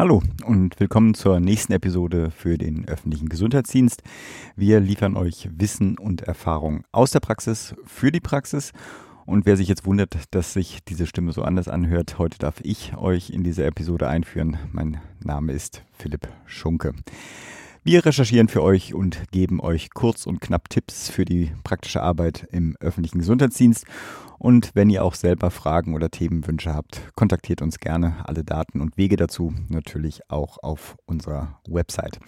Hallo und willkommen zur nächsten Episode für den öffentlichen Gesundheitsdienst. Wir liefern euch Wissen und Erfahrung aus der Praxis für die Praxis. Und wer sich jetzt wundert, dass sich diese Stimme so anders anhört, heute darf ich euch in diese Episode einführen. Mein Name ist Philipp Schunke. Wir recherchieren für euch und geben euch kurz und knapp Tipps für die praktische Arbeit im öffentlichen Gesundheitsdienst und wenn ihr auch selber Fragen oder Themenwünsche habt, kontaktiert uns gerne. Alle Daten und Wege dazu natürlich auch auf unserer Website.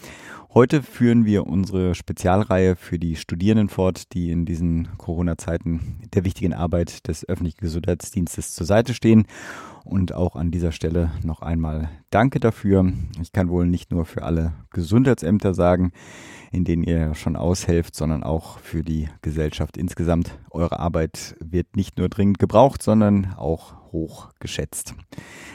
Heute führen wir unsere Spezialreihe für die Studierenden fort, die in diesen Corona-Zeiten der wichtigen Arbeit des öffentlichen Gesundheitsdienstes zur Seite stehen. Und auch an dieser Stelle noch einmal Danke dafür. Ich kann wohl nicht nur für alle Gesundheitsämter sagen, in denen ihr schon aushelft, sondern auch für die Gesellschaft insgesamt. Eure Arbeit wird nicht nur dringend gebraucht, sondern auch hoch geschätzt.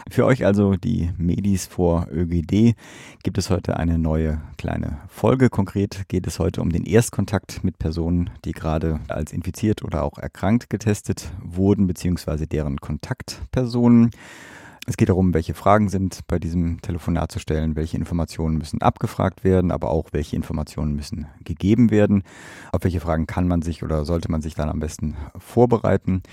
Für euch also die Medis vor ÖGD gibt es heute eine neue kleine Folge. Konkret geht es heute um den Erstkontakt mit Personen, die gerade als infiziert oder auch erkrankt getestet wurden, beziehungsweise deren Kontaktpersonen. Es geht darum, welche Fragen sind bei diesem Telefonat zu stellen, welche Informationen müssen abgefragt werden, aber auch welche Informationen müssen gegeben werden. Auf welche Fragen kann man sich oder sollte man sich dann am besten vorbereiten.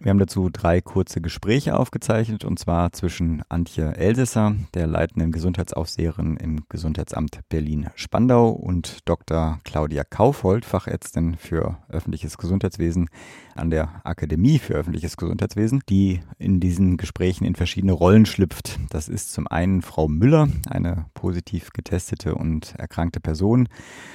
Wir haben dazu drei kurze Gespräche aufgezeichnet und zwar zwischen Antje Elsässer, der leitenden Gesundheitsaufseherin im Gesundheitsamt Berlin-Spandau und Dr. Claudia Kaufold, Fachärztin für öffentliches Gesundheitswesen an der Akademie für öffentliches Gesundheitswesen, die in diesen Gesprächen in verschiedene Rollen schlüpft. Das ist zum einen Frau Müller, eine positiv getestete und erkrankte Person,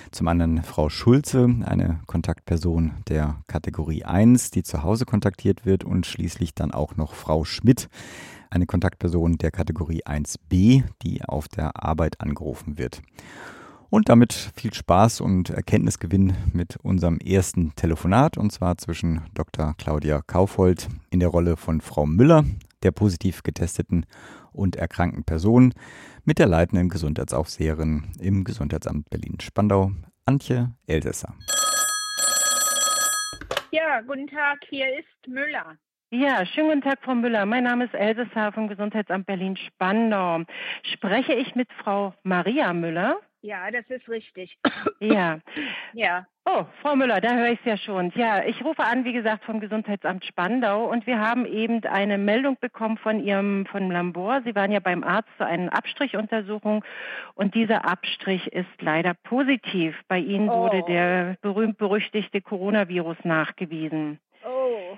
zum anderen Frau Schulze, eine Kontaktperson der Kategorie 1, die zu Hause kontaktiert wird und schließlich dann auch noch Frau Schmidt, eine Kontaktperson der Kategorie 1b, die auf der Arbeit angerufen wird. Und damit viel Spaß und Erkenntnisgewinn mit unserem ersten Telefonat und zwar zwischen Dr. Claudia Kaufold in der Rolle von Frau Müller, der positiv getesteten und erkrankten Person, mit der leitenden Gesundheitsaufseherin im Gesundheitsamt Berlin-Spandau, Antje Elsässer. Ja, guten Tag, hier ist Müller. Ja, schönen guten Tag, Frau Müller. Mein Name ist Elsässer vom Gesundheitsamt Berlin-Spandau. Spreche ich mit Frau Maria Müller? Ja, das ist richtig. Ja. Ja. Oh, Frau Müller, da höre ich es ja schon. Ja, ich rufe an, wie gesagt, vom Gesundheitsamt Spandau und wir haben eben eine Meldung bekommen von Ihrem, von Labor. Sie waren ja beim Arzt zu einer Abstrichuntersuchung und dieser Abstrich ist leider positiv. Bei Ihnen Oh. wurde der berühmt-berüchtigte Coronavirus nachgewiesen. Oh,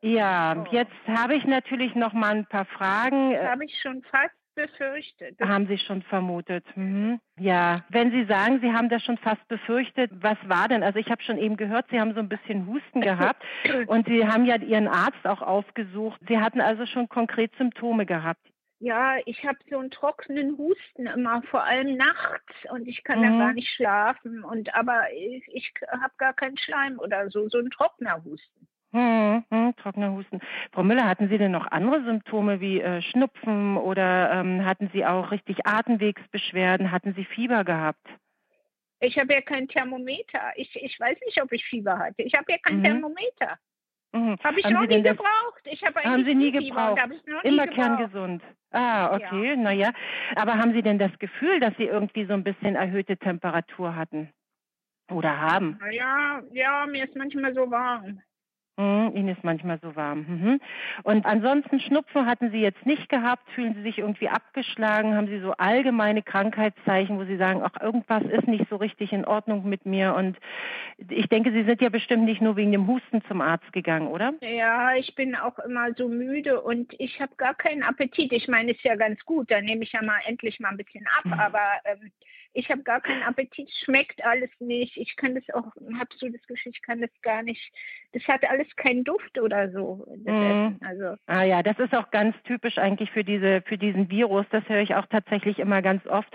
Ja, Oh. jetzt habe ich natürlich noch mal ein paar Fragen. das habe ich schon fast befürchtet. Haben Sie schon vermutet. Mhm. Ja, wenn Sie sagen, Sie haben das schon fast befürchtet, was war denn? Also ich habe schon eben gehört, Sie haben so ein bisschen Husten gehabt und Sie haben ja Ihren Arzt auch aufgesucht. Sie hatten also schon konkret Symptome gehabt. Ja, ich habe so einen trockenen Husten immer, vor allem nachts und ich kann Mhm. dann gar nicht schlafen. Und aber ich, ich habe gar keinen Schleim oder so, so ein trockener Husten. Hm, hm, trockener Husten. Frau Müller, hatten Sie denn noch andere Symptome wie äh, Schnupfen oder ähm, hatten Sie auch richtig Atemwegsbeschwerden? Hatten Sie Fieber gehabt? Ich habe ja kein Thermometer. Ich, ich weiß nicht, ob ich Fieber hatte. Ich habe ja kein Mhm. Thermometer. Mhm. Habe ich Haben noch Sie nie gebraucht. Ich habe Haben Sie nie gebraucht? nie Immer gebraucht. kerngesund. Ah, okay, ja. Aber haben Sie denn das Gefühl, dass Sie irgendwie so ein bisschen erhöhte Temperatur hatten? Oder haben? Ja, ja, mir ist manchmal so warm. Mhm, Ihnen ist manchmal so warm. Mhm. Und ansonsten Schnupfen hatten Sie jetzt nicht gehabt? Fühlen Sie sich irgendwie abgeschlagen? Haben Sie so allgemeine Krankheitszeichen, wo Sie sagen, ach, irgendwas ist nicht so richtig in Ordnung mit mir? Und ich denke, Sie sind ja bestimmt nicht nur wegen dem Husten zum Arzt gegangen, oder? Ja, ich bin auch immer so müde und ich habe gar keinen Appetit. Ich meine, ist ja ganz gut, da nehme ich ja mal endlich mal ein bisschen ab, Mhm. aber ähm, ich habe gar keinen Appetit, schmeckt alles nicht. Ich kann das auch, habe so das Gefühl, ich kann das gar nicht. Das hat alles keinen Duft oder so. Essen. Also Ah ja, das ist auch ganz typisch eigentlich für diese für diesen Virus. Das höre ich auch tatsächlich immer ganz oft,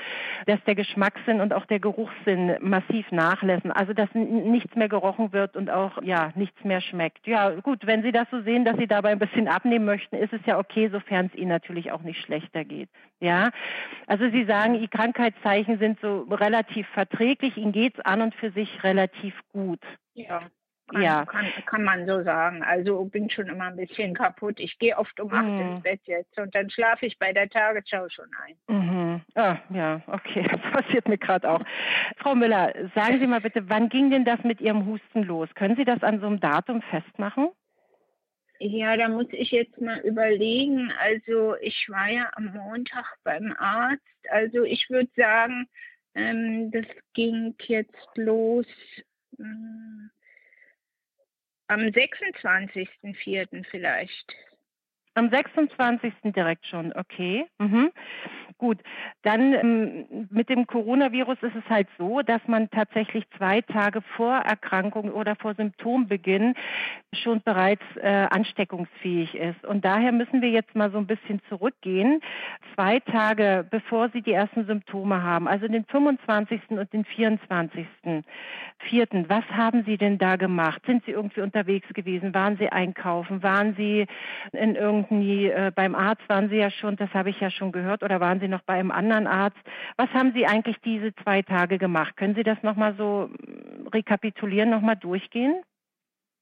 dass der Geschmackssinn und auch der Geruchssinn massiv nachlassen. Also dass nichts mehr gerochen wird und auch ja nichts mehr schmeckt. Ja gut, wenn Sie das so sehen, dass Sie dabei ein bisschen abnehmen möchten, ist es ja okay, sofern es Ihnen natürlich auch nicht schlechter geht. Ja, also Sie sagen, die Krankheitszeichen sind so relativ verträglich. Ihnen geht's an und für sich relativ gut. ja, Kann, Ja. kann, kann man so sagen. Also bin schon immer ein bisschen kaputt. Ich gehe oft um acht Mhm. ins Bett jetzt und dann schlafe ich bei der Tagesschau schon ein. Mhm. Ah, ja, okay, das passiert mir gerade auch. Frau Müller, sagen Sie mal bitte, wann ging denn das mit Ihrem Husten los? Können Sie das an so einem Datum festmachen? Ja, da muss ich jetzt mal überlegen. Also ich war ja am Montag beim Arzt. Also ich würde sagen, ähm, das ging jetzt los ähm, am 26.04. vielleicht. Am 26. direkt schon, okay. Mhm. Gut, dann ähm, mit dem Coronavirus ist es halt so, dass man tatsächlich zwei Tage vor Erkrankung oder vor Symptombeginn schon bereits äh, ansteckungsfähig ist. Und daher müssen wir jetzt mal so ein bisschen zurückgehen. Zwei Tage bevor Sie die ersten Symptome haben, also den 25. und den 24. Vierten, was haben Sie denn da gemacht? Sind Sie irgendwie unterwegs gewesen? Waren Sie einkaufen? Waren Sie in irgendwie äh, beim Arzt? Waren Sie ja schon, das habe ich ja schon gehört, oder waren Sie noch bei einem anderen Arzt? Was haben Sie eigentlich diese zwei Tage gemacht? Können Sie das nochmal so mm, rekapitulieren, nochmal durchgehen?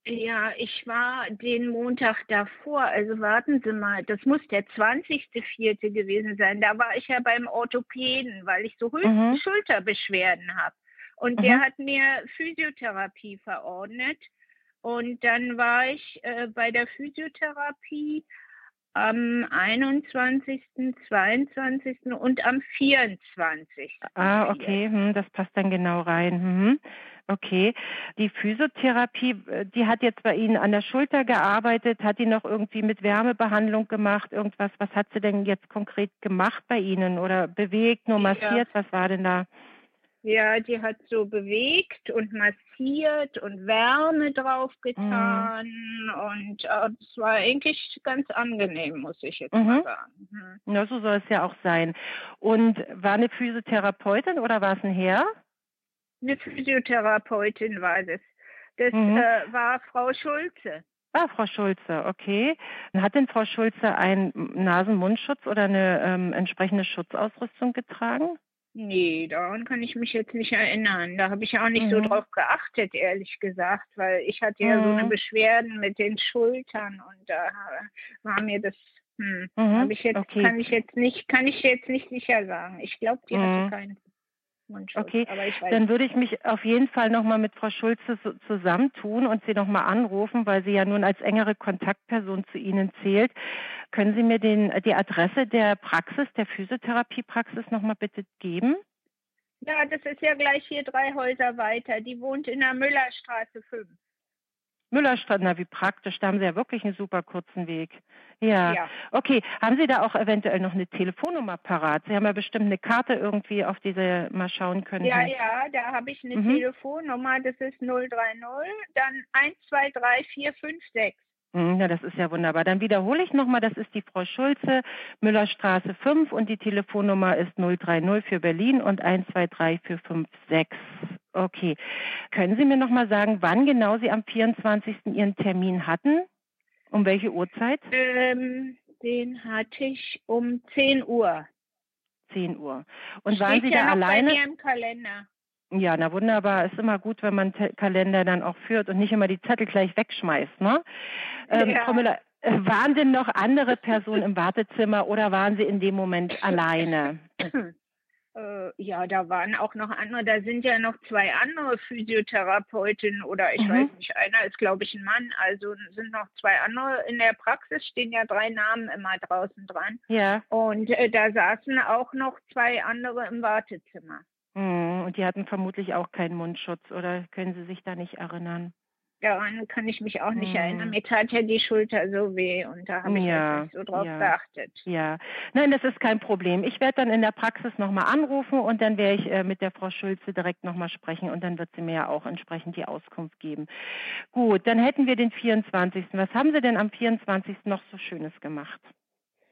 Ja, ich war den Montag davor, also warten Sie mal, das muss der 20.04. gewesen sein. Da war ich ja beim Orthopäden, weil ich so Mhm. Schulterbeschwerden habe. Und Mhm. der hat mir Physiotherapie verordnet. Und dann war ich äh, bei der Physiotherapie am 21., 22. und am 24. Ah, okay, hm, das passt dann genau rein. Mhm. Okay. Die Physiotherapie, äh, die hat jetzt bei Ihnen an der Schulter gearbeitet, hat die noch irgendwie mit Wärmebehandlung gemacht, irgendwas. Was hat sie denn jetzt konkret gemacht bei Ihnen oder bewegt, nur Ja. massiert? Was war denn da? Ja, die hat so bewegt und massiert und Wärme draufgetan und äh, es war eigentlich ganz angenehm, muss ich jetzt Mhm. mal sagen. Mhm. Na, so soll es ja auch sein. Und war eine Physiotherapeutin oder war es ein Herr? Eine Physiotherapeutin war das. Das Mhm. äh, war Frau Schulze. Ah, Frau Schulze, okay. Hat denn Frau Schulze einen Nasen-Mundschutz oder eine ähm, entsprechende Schutzausrüstung getragen? Nee, daran kann ich mich jetzt nicht erinnern. Da habe ich auch nicht so Mhm. drauf geachtet, ehrlich gesagt, weil ich hatte ja so eine Mhm. Beschwerden mit den Schultern und da war mir das, hm, Mhm, ich jetzt, okay. kann ich jetzt nicht, kann ich jetzt nicht sicher sagen. Ich glaube, die Mhm. hatte keinen Mundschutz, Okay, aber ich weiß Dann würde ich mich auf jeden Fall nochmal mit Frau Schulze so- zusammentun und sie nochmal anrufen, weil sie ja nun als engere Kontaktperson zu Ihnen zählt. Können Sie mir den, die Adresse der Praxis, der Physiotherapiepraxis nochmal bitte geben? Ja, das ist ja gleich hier drei Häuser weiter. Die wohnt in der Müllerstraße 5. Müllerstadt, na wie praktisch, da haben Sie ja wirklich einen super kurzen Weg. Ja. Ja. Okay, haben Sie da auch eventuell noch eine Telefonnummer parat? Sie haben ja bestimmt eine Karte irgendwie, auf die Sie mal schauen können. Ja, ja, da habe ich eine Mhm. Telefonnummer, das ist 030, dann 123456. Hm, Ja, das ist ja wunderbar. Dann wiederhole ich nochmal, das ist die Frau Schulze, Müllerstraße 5 und die Telefonnummer ist 030 für Berlin und 123 für 56. Okay. Können Sie mir nochmal sagen, wann genau Sie am 24. Ihren Termin hatten? Um welche Uhrzeit? Ähm, den hatte ich um 10 Uhr. 10 Uhr. Und waren Steht Sie ja da alleine? bei mir im Kalender. Ja, na wunderbar. Ist immer gut, wenn man Te Kalender dann auch führt und nicht immer die Zettel gleich wegschmeißt, ne? Ähm, Ja. Frau Müller, äh, waren denn noch andere Personen im Wartezimmer oder waren Sie in dem Moment alleine? Äh, ja, da waren auch noch andere, da sind ja noch zwei andere Physiotherapeutinnen oder ich Mhm. weiß nicht, einer ist glaube ich ein Mann, also sind noch zwei andere. In der Praxis stehen ja drei Namen immer draußen dran. Ja. Und äh, da saßen auch noch zwei andere im Wartezimmer. Hm, Und die hatten vermutlich auch keinen Mundschutz oder können Sie sich da nicht erinnern? Daran kann ich mich auch nicht Hm. erinnern. Mir tat ja die Schulter so weh und da habe ich Ja, nicht so drauf ja. geachtet. Ja, nein, das ist kein Problem. Ich werde dann in der Praxis nochmal anrufen und dann werde ich äh, mit der Frau Schulze direkt nochmal sprechen und dann wird sie mir ja auch entsprechend die Auskunft geben. Gut, dann hätten wir den 24. Was haben Sie denn am 24. noch so Schönes gemacht?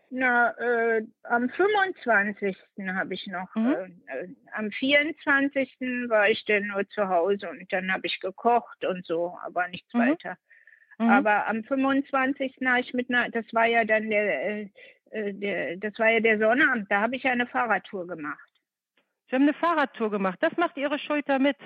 Na, äh, am 25. habe ich noch, Mhm. äh, äh, am 24. war ich dann nur zu Hause und dann habe ich gekocht und so, aber nichts Mhm. weiter. Mhm. Aber am 25. habe ich mit einer, das war ja dann der, äh, äh, der das war ja der Sonnabend, da habe ich ja eine Fahrradtour gemacht. Sie haben eine Fahrradtour gemacht. Das macht Ihre Schulter mit.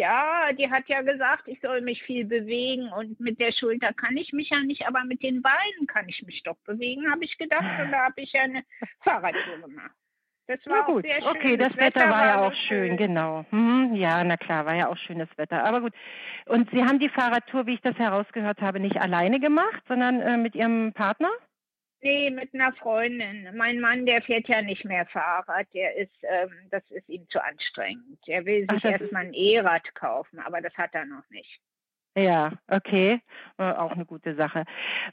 Ja, die hat ja gesagt, ich soll mich viel bewegen und mit der Schulter kann ich mich ja nicht, aber mit den Beinen kann ich mich doch bewegen, habe ich gedacht. Und da habe ich ja eine Fahrradtour gemacht. Das war na gut, sehr schön. okay, das, das Wetter, Wetter, war ja auch schön, schön. genau. Hm, ja, na klar, war ja auch schönes Wetter. Aber gut. Und Sie haben die Fahrradtour, wie ich das herausgehört habe, nicht alleine gemacht, sondern äh, mit Ihrem Partner? Nee, mit einer Freundin. Mein Mann, der fährt ja nicht mehr Fahrrad. Der ist, ähm, das ist ihm zu anstrengend. Er will sich erstmal ein E-Rad kaufen, aber das hat er noch nicht. Ja, okay. Äh, auch eine gute Sache.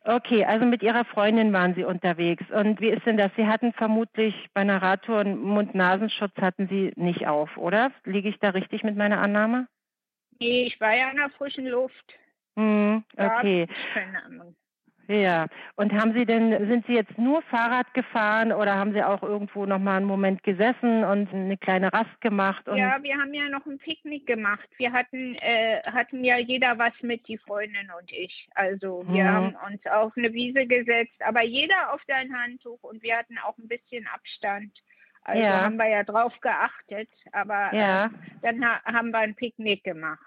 Okay, also mit Ihrer Freundin waren Sie unterwegs. Und wie ist denn das? Sie hatten vermutlich bei einer Radtour einen Mund-Nasenschutz hatten Sie nicht auf, oder? Liege ich da richtig mit meiner Annahme? Nee, ich war ja in der frischen Luft. Hm, okay. Ahnung. Ja, und haben Sie denn, sind Sie jetzt nur Fahrrad gefahren oder haben Sie auch irgendwo nochmal einen Moment gesessen und eine kleine Rast gemacht? ja, wir haben ja noch ein Picknick gemacht. Wir hatten, äh, hatten ja jeder was mit, die Freundin und ich. Also wir mhm. haben uns auf eine Wiese gesetzt, aber jeder auf sein Handtuch und wir hatten auch ein bisschen Abstand. Also ja. haben wir ja drauf geachtet, aber ja. äh, dann ha haben wir ein Picknick gemacht.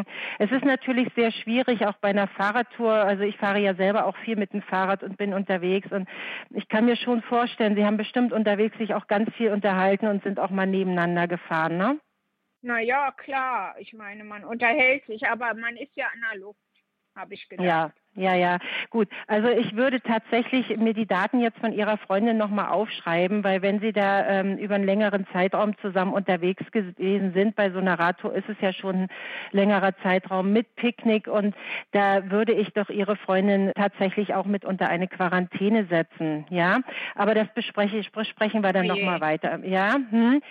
Mhm. Es ist natürlich sehr schwierig, auch bei einer Fahrradtour. Also ich fahre ja selber auch viel mit dem Fahrrad und bin unterwegs. Und ich kann mir schon vorstellen, Sie haben bestimmt unterwegs sich auch ganz viel unterhalten und sind auch mal nebeneinander gefahren, ne? Na ja, klar. Ich meine, man unterhält sich, aber man ist ja an der Luft, habe ich gedacht. Ja, ja, ja, gut. Also ich würde tatsächlich mir die Daten jetzt von Ihrer Freundin nochmal aufschreiben, weil wenn Sie da ähm, über einen längeren Zeitraum zusammen unterwegs gewesen sind, bei so einer Radtour ist es ja schon ein längerer Zeitraum mit Picknick und da würde ich doch Ihre Freundin tatsächlich auch mit unter eine Quarantäne setzen, ja. Aber das bespreche, besprechen wir dann oh nochmal weiter, ja. Hm.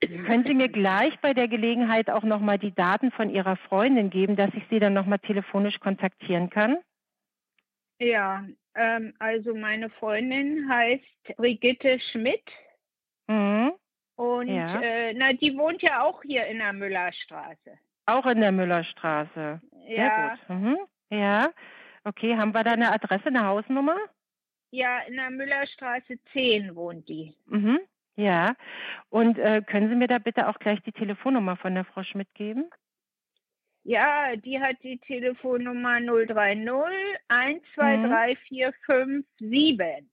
Können Sie mir gleich bei der Gelegenheit auch nochmal die Daten von Ihrer Freundin geben, dass ich Sie dann nochmal telefonisch kontaktieren kann? Ja, ähm, also meine Freundin heißt Brigitte Schmidt. Mhm. Und ja. äh, na, die wohnt ja auch hier in der Müllerstraße. Auch in der Müllerstraße. Ja. Sehr gut. Mhm. Ja. Okay, haben wir da eine Adresse, eine Hausnummer? Ja, in der Müllerstraße 10 wohnt die. Mhm. Ja. Und äh, können Sie mir da bitte auch gleich die Telefonnummer von der Frau Schmidt geben? Ja, die hat die Telefonnummer 030 123457.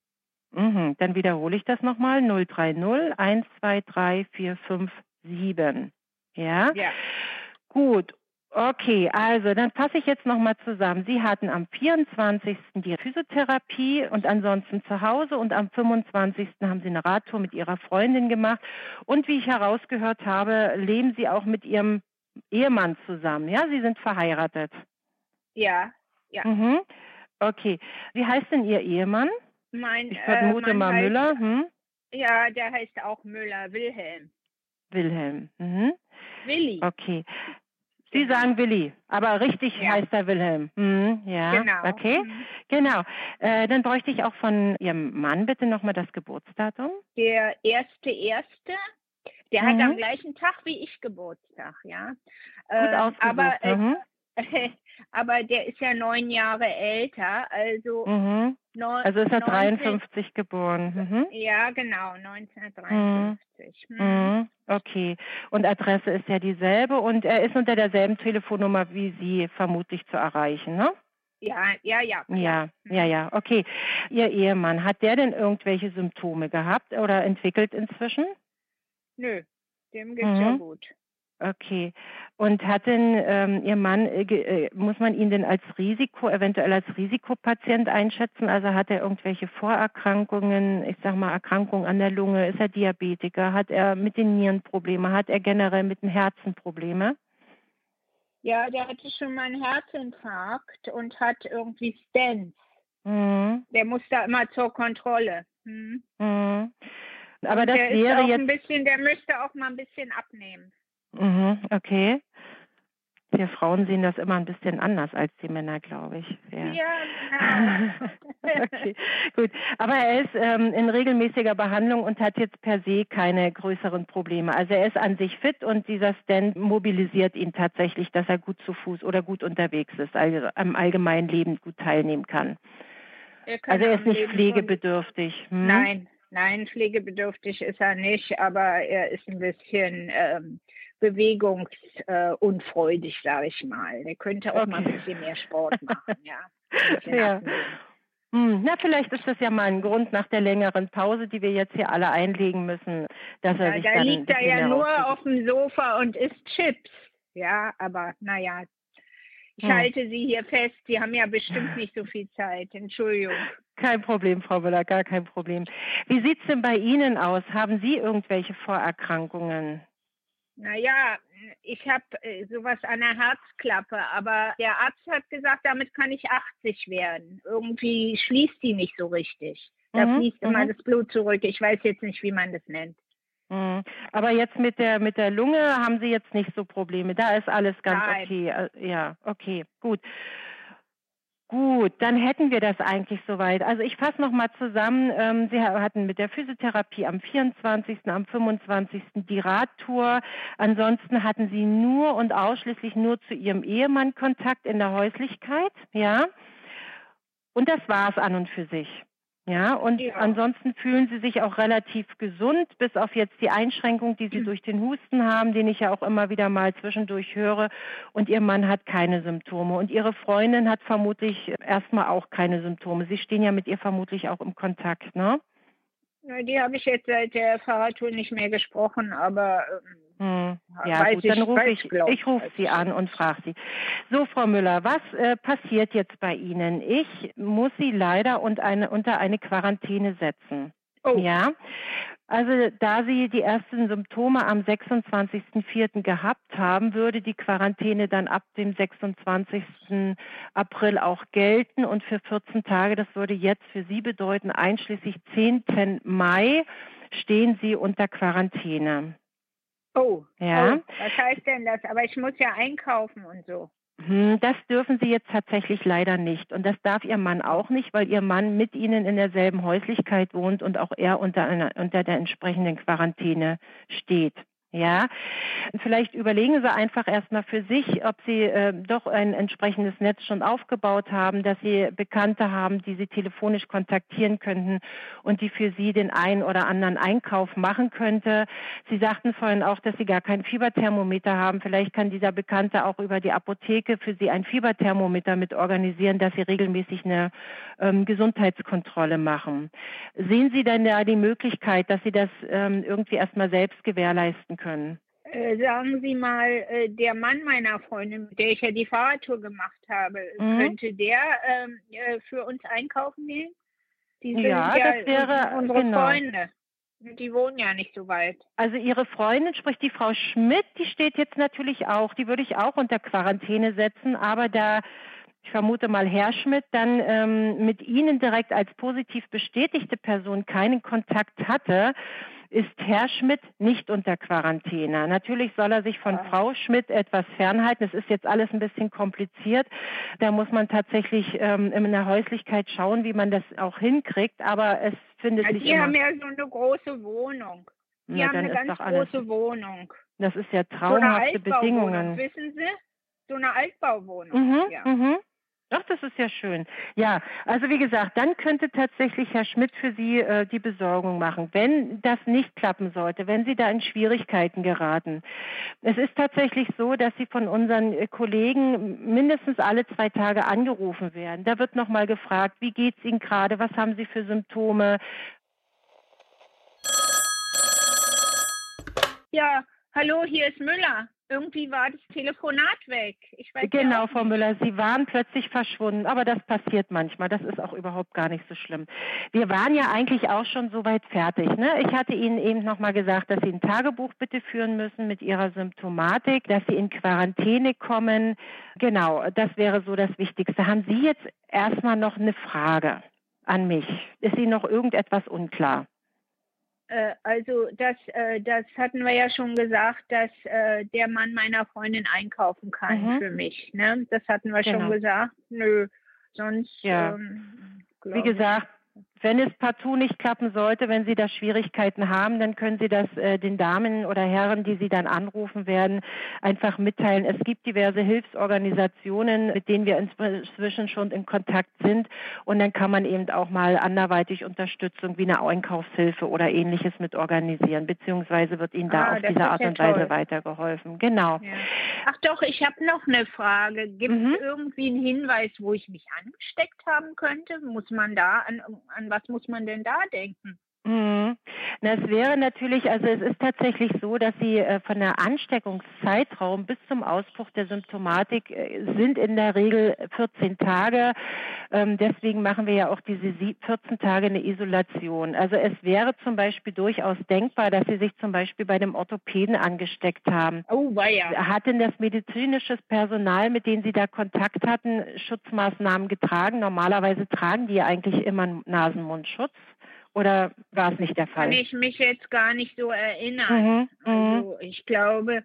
Mhm. Dann wiederhole ich das nochmal. 030 123457. Ja? Ja. Gut. Okay, also dann fasse ich jetzt nochmal zusammen. Sie hatten am 24. die Physiotherapie und ansonsten zu Hause und am 25. haben Sie eine Radtour mit Ihrer Freundin gemacht. Und wie ich herausgehört habe, leben Sie auch mit Ihrem Ehemann zusammen, ja? Sie sind verheiratet. Ja, ja. Mhm. Okay. Wie heißt denn Ihr Ehemann? Mein, ich vermute äh, mal heißt, Müller. Hm? Ja, der heißt auch Müller, Wilhelm. Wilhelm. Mhm. Willi. Okay. Sie genau. sagen Willi, aber richtig ja. heißt er Wilhelm. Mhm, ja, genau. Okay, mhm. genau. Äh, dann bräuchte ich auch von Ihrem Mann bitte nochmal das Geburtsdatum. Der erste erste der mhm. hat am mhm. gleichen Tag wie ich Geburtstag, ja. Äh, aber, äh, mhm. aber der ist ja neun Jahre älter, also mhm. neun, Also ist er 53 geboren. Mhm. Ja, genau, 1953. Mhm. mhm. Okay. Und Adresse ist ja dieselbe und er ist unter derselben Telefonnummer wie Sie vermutlich zu erreichen, ne? Ja, ja, ja. Ja, ja, ja. Okay. Ihr Ehemann, hat der denn irgendwelche Symptome gehabt oder entwickelt inzwischen? Nö, dem geht's mhm. ja gut. Okay. Und hat denn ähm, Ihr Mann, äh, äh, muss man ihn denn als Risiko, eventuell als Risikopatient einschätzen? Also hat er irgendwelche Vorerkrankungen, ich sag mal Erkrankungen an der Lunge, ist er Diabetiker, hat er mit den Nieren Probleme, hat er generell mit dem Herzen Probleme? Ja, der hatte schon mal einen Herzinfarkt und hat irgendwie Stents. Mhm. Der muss da immer zur Kontrolle. Hm. Mhm. Aber das der wäre jetzt ein bisschen, der müsste auch mal ein bisschen abnehmen. Mhm, okay. Wir Frauen sehen das immer ein bisschen anders als die Männer, glaube ich. Ja, ja genau. okay, gut. Aber er ist ähm, in regelmäßiger Behandlung und hat jetzt per se keine größeren Probleme. Also er ist an sich fit und dieser Stand mobilisiert ihn tatsächlich, dass er gut zu Fuß oder gut unterwegs ist, also am allgemeinen Leben gut teilnehmen kann. Er also er ist nicht pflegebedürftig. Hm? Nein, Nein, pflegebedürftig ist er nicht, aber er ist ein bisschen ähm, bewegungsunfreudig, sage ich mal. Der könnte auch okay. mal ein bisschen mehr Sport machen, ja. ja. Hm, na, vielleicht ist das ja mal ein Grund nach der längeren Pause, die wir jetzt hier alle einlegen müssen, dass er ja, sich da dann liegt er ja nur auf dem Sofa und isst Chips. Ja, aber naja, ich hm. halte Sie hier fest. Sie haben ja bestimmt nicht so viel Zeit. Entschuldigung. Kein Problem, Frau Müller, gar kein Problem. Wie sieht es denn bei Ihnen aus? Haben Sie irgendwelche Vorerkrankungen? Naja, ich habe äh, sowas an der Herzklappe, aber der Arzt hat gesagt, damit kann ich 80 werden. Irgendwie schließt die nicht so richtig. Da mhm, fließt immer mhm. das Blut zurück. Ich weiß jetzt nicht, wie man das nennt. Mhm. Aber jetzt mit der mit der Lunge haben Sie jetzt nicht so Probleme. Da ist alles ganz Nein. okay. Äh, ja, okay, gut. Gut, dann hätten wir das eigentlich soweit. Also ich fasse nochmal zusammen. Ähm, Sie hatten mit der Physiotherapie am 24., am 25. die Radtour. Ansonsten hatten Sie nur und ausschließlich nur zu Ihrem Ehemann Kontakt in der Häuslichkeit, ja. Und das war es an und für sich. Ja, und ja. ansonsten fühlen Sie sich auch relativ gesund, bis auf jetzt die Einschränkung, die Sie mhm. durch den Husten haben, den ich ja auch immer wieder mal zwischendurch höre. Und Ihr Mann hat keine Symptome. Und Ihre Freundin hat vermutlich erstmal auch keine Symptome. Sie stehen ja mit ihr vermutlich auch im Kontakt, ne? Die habe ich jetzt seit der Fahrradtour nicht mehr gesprochen, aber ähm, hm. ja gut, dann rufe ich, ich, ich rufe Sie an und frage Sie. So, Frau Müller, was äh, passiert jetzt bei Ihnen? Ich muss Sie leider unter eine, unter eine Quarantäne setzen. Oh. Ja, also da Sie die ersten Symptome am 26.04. gehabt haben, würde die Quarantäne dann ab dem 26. April auch gelten und für 14 Tage, das würde jetzt für Sie bedeuten, einschließlich 10. Mai stehen Sie unter Quarantäne. Oh, ja. Oh, was heißt denn das? Aber ich muss ja einkaufen und so. Hm, das dürfen Sie jetzt tatsächlich leider nicht. Und das darf Ihr Mann auch nicht, weil Ihr Mann mit Ihnen in derselben Häuslichkeit wohnt und auch er unter, einer, unter der entsprechenden Quarantäne steht. Ja, vielleicht überlegen Sie einfach erstmal für sich, ob Sie äh, doch ein entsprechendes Netz schon aufgebaut haben, dass Sie Bekannte haben, die Sie telefonisch kontaktieren könnten und die für Sie den einen oder anderen Einkauf machen könnte. Sie sagten vorhin auch, dass Sie gar kein Fieberthermometer haben. Vielleicht kann dieser Bekannte auch über die Apotheke für Sie ein Fieberthermometer mit organisieren, dass Sie regelmäßig eine ähm, Gesundheitskontrolle machen. Sehen Sie denn da die Möglichkeit, dass Sie das ähm, irgendwie erstmal selbst gewährleisten können? Können? Äh, sagen Sie mal, äh, der Mann meiner Freundin, mit der ich ja die Fahrradtour gemacht habe, mhm. könnte der ähm, äh, für uns einkaufen gehen? Die sind ja, ja das wäre unsere genau. Freunde. Die wohnen ja nicht so weit. Also Ihre Freundin, sprich die Frau Schmidt, die steht jetzt natürlich auch, die würde ich auch unter Quarantäne setzen, aber da ich vermute mal Herr Schmidt, dann ähm, mit Ihnen direkt als positiv bestätigte Person keinen Kontakt hatte, ist Herr Schmidt nicht unter Quarantäne. Natürlich soll er sich von ja. Frau Schmidt etwas fernhalten. Es ist jetzt alles ein bisschen kompliziert. Da muss man tatsächlich ähm, in der Häuslichkeit schauen, wie man das auch hinkriegt. Aber es findet ja, sich die immer. haben ja so eine große Wohnung. Die ja, haben eine ganz große Wohnung. Das ist ja traumhafte so Bedingungen. Wissen Sie? So eine Altbauwohnung. Mhm, ja. Mhm. Ach, das ist ja schön. Ja, also wie gesagt, dann könnte tatsächlich Herr Schmidt für Sie äh, die Besorgung machen, wenn das nicht klappen sollte, wenn Sie da in Schwierigkeiten geraten. Es ist tatsächlich so, dass Sie von unseren äh, Kollegen mindestens alle zwei Tage angerufen werden. Da wird nochmal gefragt, wie geht es Ihnen gerade, was haben Sie für Symptome? Ja, hallo, hier ist Müller irgendwie war das Telefonat weg. genau, Frau Müller, Sie waren plötzlich verschwunden, aber das passiert manchmal. Das ist auch überhaupt gar nicht so schlimm. Wir waren ja eigentlich auch schon soweit fertig. Ne? Ich hatte Ihnen eben nochmal gesagt, dass Sie ein Tagebuch bitte führen müssen mit Ihrer Symptomatik, dass Sie in Quarantäne kommen. Genau, das wäre so das Wichtigste. Haben Sie jetzt erstmal noch eine Frage an mich? Ist Ihnen noch irgendetwas unklar? Äh, also das, äh, das hatten wir ja schon gesagt, dass äh, der Mann meiner Freundin einkaufen kann mhm. für mich. Ne? Das hatten wir genau. schon gesagt. Nö, sonst. Ja. Ähm, Wie gesagt, Wenn es partout nicht klappen sollte, wenn Sie da Schwierigkeiten haben, dann können Sie das äh, den Damen oder Herren, die Sie dann anrufen werden, einfach mitteilen. Es gibt diverse Hilfsorganisationen, mit denen wir inzwischen schon in Kontakt sind. Und dann kann man eben auch mal anderweitig Unterstützung wie eine Einkaufshilfe oder ähnliches mit organisieren, beziehungsweise wird Ihnen da Ah, auf diese Art ja und Weise toll. weitergeholfen. Genau. Ja. Ach doch, ich habe noch eine Frage. Gibt Mhm. es irgendwie einen Hinweis, wo ich mich angesteckt haben könnte? Muss man da, an, an was muss man denn da denken? Mhm. Na, es wäre natürlich, also es ist tatsächlich so, dass Sie äh, von der Ansteckungszeitraum bis zum Ausbruch der Symptomatik äh, sind in der Regel 14 Tage. Ähm, deswegen machen wir ja auch diese sie- 14 Tage eine Isolation. Also es wäre zum Beispiel durchaus denkbar, dass Sie sich zum Beispiel bei dem Orthopäden angesteckt haben. Oh, weia. Hat denn das medizinische Personal, mit dem Sie da Kontakt hatten, Schutzmaßnahmen getragen? Normalerweise tragen die ja eigentlich immer einen Nasen-Mund-Schutz. Oder war es nicht der Kann Fall? ich mich jetzt gar nicht so erinnern. Mhm, mhm. Also ich glaube,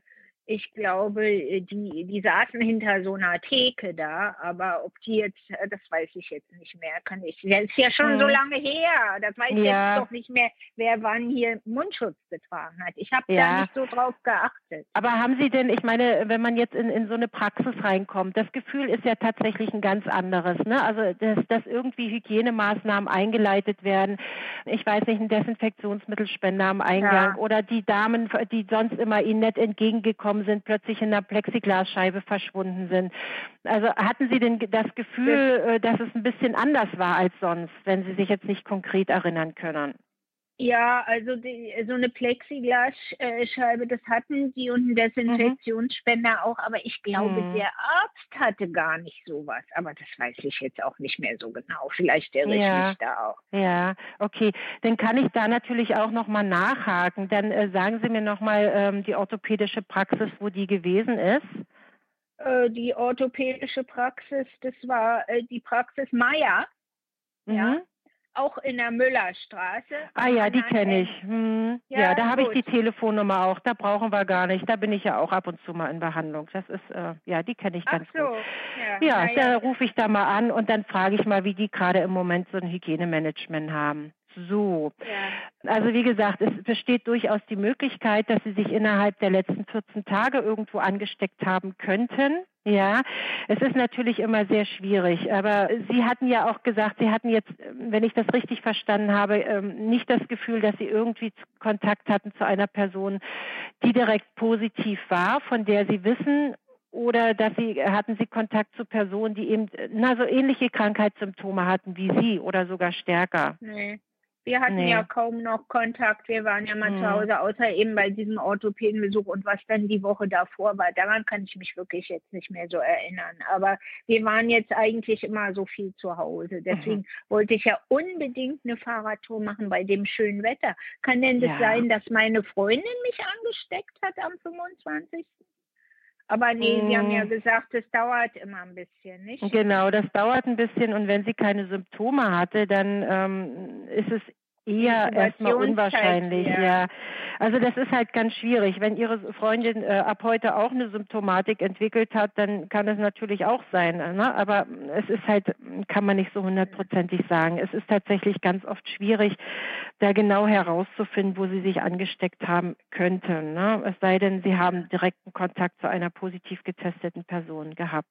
ich glaube, die, die saßen hinter so einer Theke da, aber ob die jetzt, äh, das weiß ich jetzt nicht mehr, kann ich. Das ist ja schon so Mhm. lange her. Das weiß Ja. jetzt doch nicht mehr, wer wann hier Mundschutz getragen hat. Ich habe Ja. da nicht so drauf geachtet. Aber haben Sie denn, ich meine, wenn man jetzt in, in so eine Praxis reinkommt, das Gefühl ist ja tatsächlich ein ganz anderes, ne? Also dass, dass irgendwie Hygienemaßnahmen eingeleitet werden. Ich weiß nicht, ein Desinfektionsmittelspender am Eingang Ja. oder die Damen, die sonst immer Ihnen nett entgegengekommen sind, plötzlich in der Plexiglasscheibe verschwunden sind. Also hatten Sie denn das Gefühl, äh, dass es ein bisschen anders war als sonst, wenn Sie sich jetzt nicht konkret erinnern können? Ja, also die, so eine Plexiglasscheibe, das hatten die und ein Desinfektionsspender auch, aber ich glaube, Mhm. der Arzt hatte gar nicht sowas. Aber das weiß ich jetzt auch nicht mehr so genau. Vielleicht irre ich Ja. mich da auch. Ja, okay. Dann kann ich da natürlich auch nochmal nachhaken. Dann äh, sagen Sie mir nochmal ähm, die orthopädische Praxis, wo die gewesen ist. Äh, die orthopädische Praxis, das war äh, die Praxis Meier, Ja. Auch in der Müllerstraße. Ah ja, die kenne ich. Hm. Ja, Ja, da habe ich die Telefonnummer auch. Da brauchen wir gar nicht. Da bin ich ja auch ab und zu mal in Behandlung. Das ist, äh, ja, die kenne ich Ach ganz so, gut. ja. Ja, na da rufe ich da mal an und dann frage ich mal, wie die gerade im Moment so ein Hygienemanagement haben. So. ja. Also wie gesagt, es besteht durchaus die Möglichkeit, dass Sie sich innerhalb der letzten 14 Tage irgendwo angesteckt haben könnten. Ja, es ist natürlich immer sehr schwierig, aber Sie hatten ja auch gesagt, Sie hatten jetzt, wenn ich das richtig verstanden habe, ähm, nicht das Gefühl, dass Sie irgendwie Kontakt hatten zu einer Person, die direkt positiv war, von der Sie wissen, oder dass Sie hatten Sie Kontakt zu Personen, die eben na so ähnliche Krankheitssymptome hatten wie Sie oder sogar stärker. Nee. Wir hatten Nee. ja kaum noch Kontakt. Wir waren ja mal Mhm. zu Hause, außer eben bei diesem Orthopädenbesuch und was dann die Woche davor war. Daran kann ich mich wirklich jetzt nicht mehr so erinnern. Aber wir waren jetzt eigentlich immer so viel zu Hause. Deswegen wollte ich ja unbedingt eine Fahrradtour machen bei dem schönen Wetter. Kann denn das Ja. sein, dass meine Freundin mich angesteckt hat am 25.? Aber nee, Sie haben ja Mhm. gesagt, es dauert immer ein bisschen, nicht? Genau, das dauert ein bisschen und wenn sie keine Symptome hatte, dann ähm, ist es eher erstmal unwahrscheinlich, ja. ja. Also das ist halt ganz schwierig. Wenn Ihre Freundin äh, ab heute auch eine Symptomatik entwickelt hat, dann kann es natürlich auch sein. Ne? Aber es ist halt, kann man nicht so hundertprozentig sagen. Es ist tatsächlich ganz oft schwierig, da genau herauszufinden, wo sie sich angesteckt haben könnten. Ne? Es sei denn, sie haben direkten Kontakt zu einer positiv getesteten Person gehabt.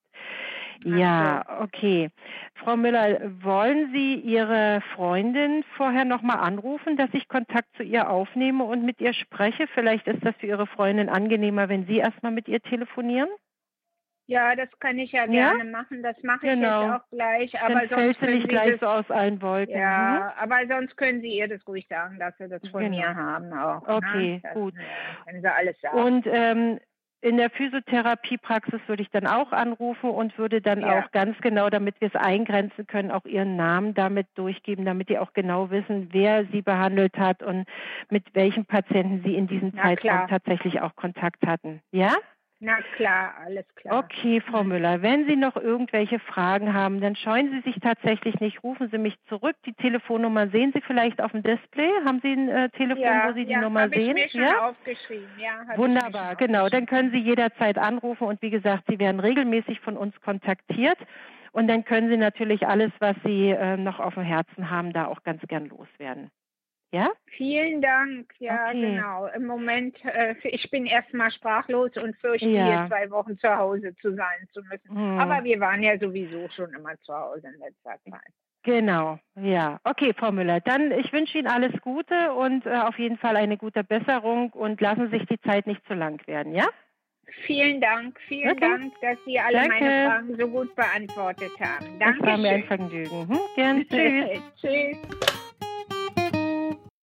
Ja, okay. Frau Müller, wollen Sie Ihre Freundin vorher nochmal anrufen, dass ich Kontakt zu ihr aufnehme und mit ihr spreche? Vielleicht ist das für Ihre Freundin angenehmer, wenn Sie erstmal mit ihr telefonieren? Ja, das kann ich ja Ja? gerne machen. Das mache Genau. ich jetzt auch gleich. Aber Dann sonst können Sie gleich das, so aus allen Wolken. ja, aber sonst können Sie ihr das ruhig sagen, dass Sie das von Genau. mir haben auch. Okay, ne? das, gut. Können Sie alles sagen. Mhm. Und ähm, in der Physiotherapiepraxis würde ich dann auch anrufen und würde dann Ja. auch ganz genau, damit wir es eingrenzen können, auch Ihren Namen damit durchgeben, damit die auch genau wissen, wer Sie behandelt hat und mit welchen Patienten Sie in diesem Na Zeitraum klar. tatsächlich auch Kontakt hatten. Ja? Na klar, alles klar. Okay, Frau. Müller. Wenn Sie noch irgendwelche Fragen haben, dann scheuen Sie sich tatsächlich nicht. Rufen Sie mich zurück. Die Telefonnummer sehen Sie vielleicht auf dem Display. Haben Sie ein äh, Telefon, ja, wo Sie die ja, Nummer sehen? Ich mir schon ja? aufgeschrieben. Ja, Wunderbar, schon genau. Dann können Sie jederzeit anrufen und wie gesagt, Sie werden regelmäßig von uns kontaktiert. Und dann können Sie natürlich alles, was Sie äh, noch auf dem Herzen haben, da auch ganz gern loswerden. Ja? Vielen Dank. Ja, Okay. genau. Im Moment, äh, ich bin erstmal sprachlos und fürchte, Ja. hier zwei Wochen zu Hause zu sein zu müssen. Hm. Aber wir waren ja sowieso schon immer zu Hause in letzter Zeit. Genau, ja. Okay, Frau Müller, dann ich wünsche Ihnen alles Gute und äh, auf jeden Fall eine gute Besserung und lassen Sie sich die Zeit nicht zu lang werden, ja? Vielen Dank, vielen Okay. Dank, dass Sie alle Danke. meine Fragen so gut beantwortet haben. Das war mir ein. Vergnügen. Hm? Gern. Tschüss. Tschüss.